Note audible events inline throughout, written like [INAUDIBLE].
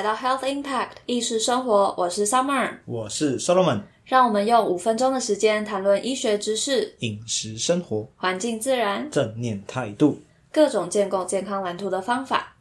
来到 Health Impact 意识生活，我是 Summer，我是 Solomon，让我们用五分钟的时间谈论医学知识、饮食生活、环境自然、正念态度、各种建构健康蓝图的方法。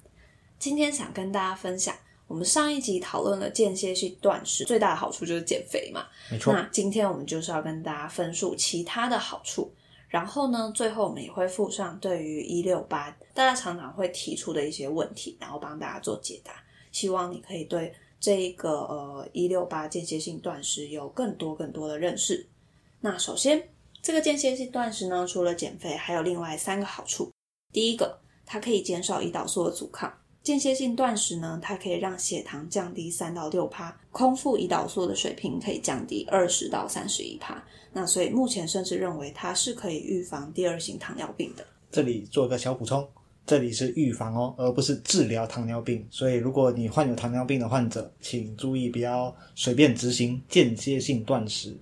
今天想跟大家分享，我们上一集讨论了间歇性断食最大的好处就是减肥嘛，没错。那今天我们就是要跟大家分述其他的好处。然后呢，最后我们也会附上对于一六八大家常常会提出的一些问题，然后帮大家做解答。希望你可以对这一个呃一六八间歇性断食有更多更多的认识。那首先，这个间歇性断食呢，除了减肥，还有另外三个好处。第一个，它可以减少胰岛素的阻抗。间歇性断食呢，它可以让血糖降低三到六帕，空腹胰岛素的水平可以降低二十到三十一帕。那所以目前甚至认为它是可以预防第二型糖尿病的。这里做个小补充，这里是预防哦，而不是治疗糖尿病。所以如果你患有糖尿病的患者，请注意不要随便执行间歇性断食。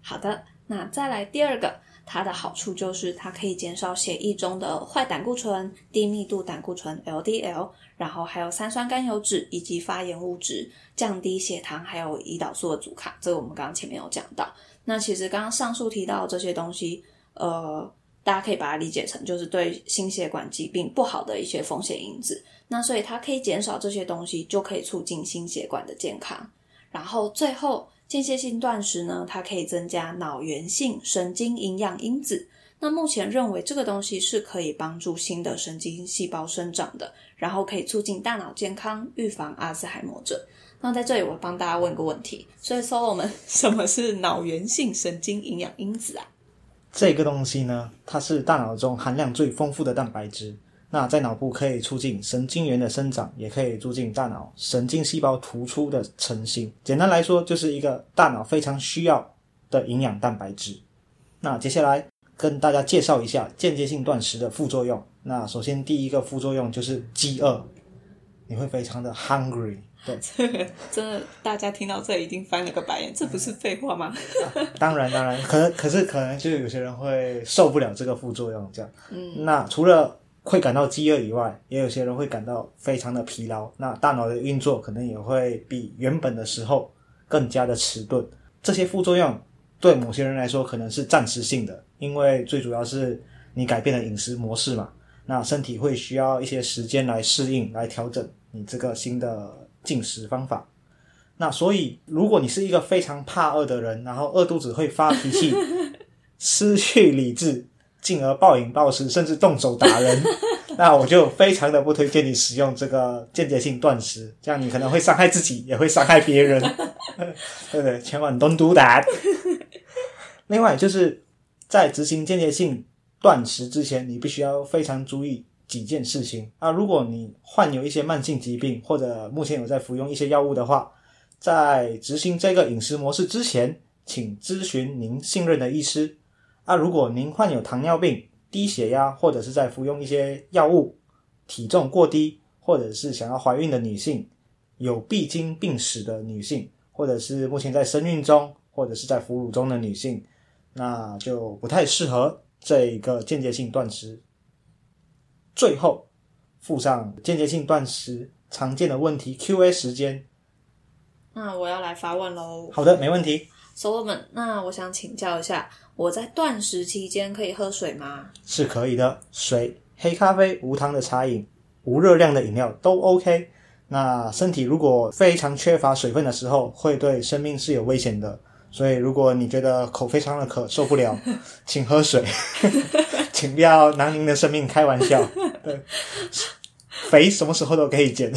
好的，那再来第二个，它的好处就是它可以减少血液中的坏胆固醇、低密度胆固醇 （LDL），然后还有三酸甘油脂以及发炎物质，降低血糖还有胰岛素的阻抗。这个我们刚刚前面有讲到。那其实刚刚上述提到这些东西，呃，大家可以把它理解成就是对心血管疾病不好的一些风险因子。那所以它可以减少这些东西，就可以促进心血管的健康。然后最后间歇性断食呢，它可以增加脑源性神经营养因子。那目前认为这个东西是可以帮助新的神经细胞生长的，然后可以促进大脑健康，预防阿兹海默症。那在这里，我帮大家问个问题：所以说我们，[LAUGHS] 什么是脑源性神经营养因子啊？这个东西呢，它是大脑中含量最丰富的蛋白质。那在脑部可以促进神经元的生长，也可以促进大脑神经细胞突出的成型。简单来说，就是一个大脑非常需要的营养蛋白质。那接下来跟大家介绍一下间接性断食的副作用。那首先第一个副作用就是饥饿，你会非常的 hungry。对，这 [LAUGHS] 个真的，大家听到这一定翻了个白眼，这不是废话吗？[LAUGHS] 当然，当然，可能可是可能就是有些人会受不了这个副作用，这样。嗯，那除了会感到饥饿以外，也有些人会感到非常的疲劳，那大脑的运作可能也会比原本的时候更加的迟钝。这些副作用对某些人来说可能是暂时性的，因为最主要是你改变了饮食模式嘛，那身体会需要一些时间来适应、来调整你这个新的。进食方法，那所以如果你是一个非常怕饿的人，然后饿肚子会发脾气、失去理智，进而暴饮暴食，甚至动手打人，那我就非常的不推荐你使用这个间接性断食，这样你可能会伤害自己，也会伤害别人，[LAUGHS] 对不对？千万 don't do that。[LAUGHS] 另外，就是在执行间接性断食之前，你必须要非常注意。几件事情啊，如果你患有一些慢性疾病，或者目前有在服用一些药物的话，在执行这个饮食模式之前，请咨询您信任的医师。啊，如果您患有糖尿病、低血压，或者是在服用一些药物，体重过低，或者是想要怀孕的女性，有闭经病史的女性，或者是目前在生孕中，或者是在哺乳中的女性，那就不太适合这个间接性断食。最后附上间接性断食常见的问题 Q&A 时间。那我要来发问喽。好的，没问题。Solomon，那我想请教一下，我在断食期间可以喝水吗？是可以的，水、黑咖啡、无糖的茶饮、无热量的饮料都 OK。那身体如果非常缺乏水分的时候，会对生命是有危险的。所以如果你觉得口非常的渴，受不了，[LAUGHS] 请喝水。[LAUGHS] 请不要拿您的生命开玩笑。[LAUGHS] 对，肥什么时候都可以减。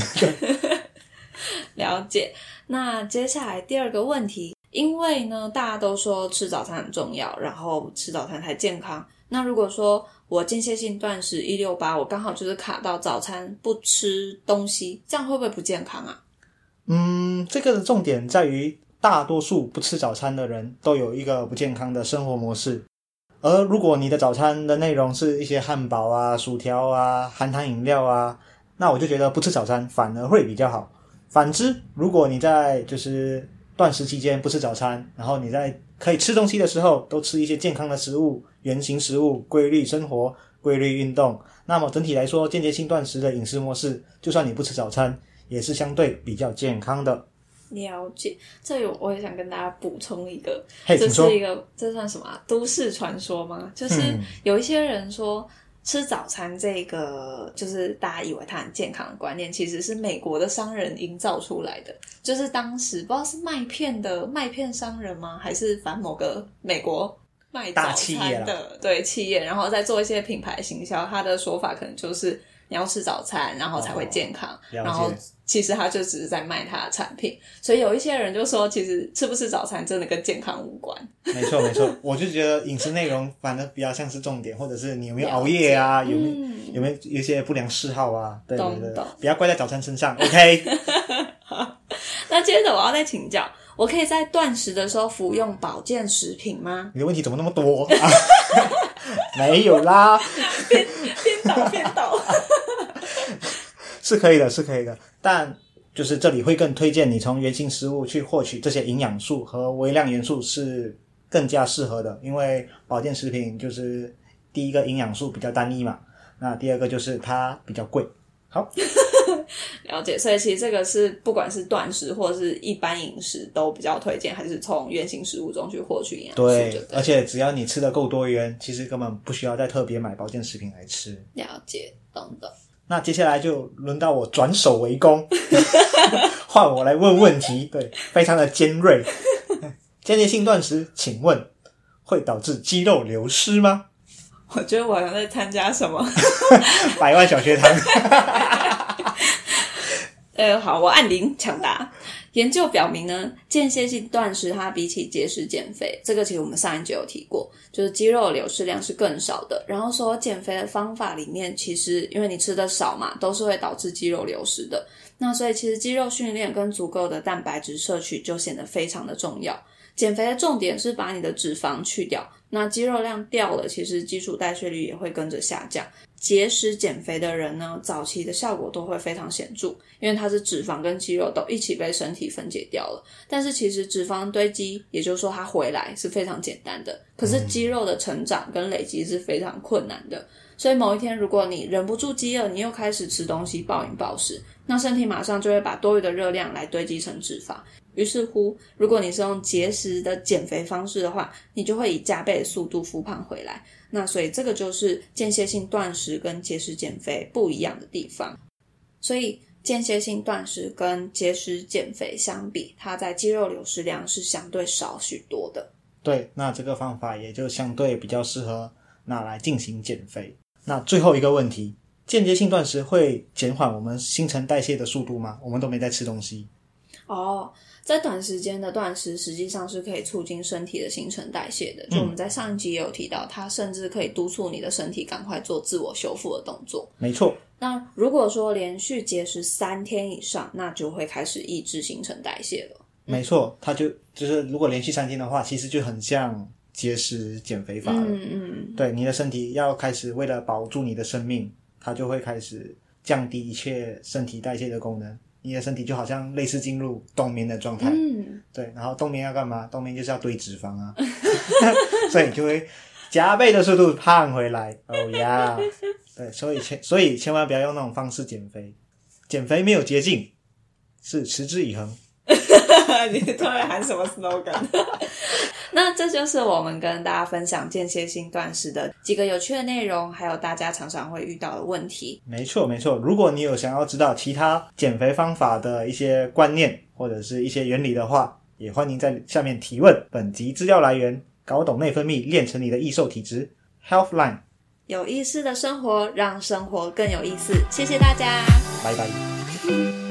了解。那接下来第二个问题，因为呢，大家都说吃早餐很重要，然后吃早餐才健康。那如果说我间歇性断食一六八，我刚好就是卡到早餐不吃东西，这样会不会不健康啊？嗯，这个的重点在于，大多数不吃早餐的人都有一个不健康的生活模式。而如果你的早餐的内容是一些汉堡啊、薯条啊、含糖饮料啊，那我就觉得不吃早餐反而会比较好。反之，如果你在就是断食期间不吃早餐，然后你在可以吃东西的时候都吃一些健康的食物、原形食物、规律生活、规律运动，那么整体来说，间接性断食的饮食模式，就算你不吃早餐，也是相对比较健康的。了解，这里我也想跟大家补充一个，嘿，这是。一个这算什么啊、都市传说吗？就是嗯有一些人说。吃早餐这个就是大家以为它很健康的观念，其实是美国的商人营造出来的。就是当时不知道是麦片的麦片商人吗，还是反某个美国卖早餐的对企业，然后再做一些品牌行销。他的说法可能就是你要吃早餐，然后才会健康。然后其实他就只是在卖他的产品。所以有一些人就说，其实吃不吃早餐真的跟健康无关。[LAUGHS] 没错没错，我就觉得饮食内容反正比较像是重点，或者是你有没有熬夜啊，有没有、嗯有没有一些不良嗜好啊？对不要怪在早餐身上。[LAUGHS] OK，那接着我要再请教，我可以在断食的时候服用保健食品吗？你的问题怎么那么多啊？[LAUGHS] 没有啦，边倒边倒。是可以的，是可以的，但就是这里会更推荐你从原型食物去获取这些营养素和微量元素是更加适合的，因为保健食品就是第一个营养素比较单一嘛，那第二个就是它比较贵。好，了解，所以其实这个是不管是断食或者是一般饮食都比较推荐，还是从原型食物中去获取营养素，对，对而且只要你吃的够多元，其实根本不需要再特别买保健食品来吃。了解，懂懂。那接下来就轮到我转手为攻，[LAUGHS] 换我来问问题，对，非常的尖锐。[LAUGHS] 间歇性断食，请问会导致肌肉流失吗？我觉得我好像在参加什么？[LAUGHS] 百万小学堂，呃，好，我按铃抢答。研究表明呢，间歇性断食它比起节食减肥，这个其实我们上一集有提过，就是肌肉流失量是更少的。然后说减肥的方法里面，其实因为你吃的少嘛，都是会导致肌肉流失的。那所以其实肌肉训练跟足够的蛋白质摄取就显得非常的重要。减肥的重点是把你的脂肪去掉，那肌肉量掉了，其实基础代谢率也会跟着下降。节食减肥的人呢，早期的效果都会非常显著，因为它是脂肪跟肌肉都一起被身体分解掉了。但是其实脂肪堆积，也就是说它回来是非常简单的，可是肌肉的成长跟累积是非常困难的。所以某一天，如果你忍不住饥饿，你又开始吃东西暴饮暴食，那身体马上就会把多余的热量来堆积成脂肪。于是乎，如果你是用节食的减肥方式的话，你就会以加倍的速度复胖回来。那所以这个就是间歇性断食跟节食减肥不一样的地方。所以间歇性断食跟节食减肥相比，它在肌肉流失量是相对少许多的。对，那这个方法也就相对比较适合拿来进行减肥。那最后一个问题，间歇性断食会减缓我们新陈代谢的速度吗？我们都没在吃东西。哦，在短时间的断食，实际上是可以促进身体的新陈代谢的。就我们在上一集也有提到，它甚至可以督促你的身体赶快做自我修复的动作。没错，那如果说连续节食三天以上，那就会开始抑制新陈代谢了。没错，它就就是如果连续三天的话，其实就很像节食减肥法了。嗯嗯，对，你的身体要开始为了保住你的生命，它就会开始降低一切身体代谢的功能。你的身体就好像类似进入冬眠的状态，嗯，对，然后冬眠要干嘛？冬眠就是要堆脂肪啊，[LAUGHS] [LAUGHS] 所以你就会加倍的速度胖回来。哦呀，[LAUGHS] 对，所以千所以千万不要用那种方式减肥，减肥没有捷径，是持之以恒。[LAUGHS] 你突然喊什么 slogan？[LAUGHS] 那这就是我们跟大家分享间歇性断食的几个有趣的内容，还有大家常常会遇到的问题。没错，没错。如果你有想要知道其他减肥方法的一些观念或者是一些原理的话，也欢迎在下面提问。本集资料来源：搞懂内分泌，练成你的易瘦体质。Healthline，有意思的生活，让生活更有意思。谢谢大家。拜拜。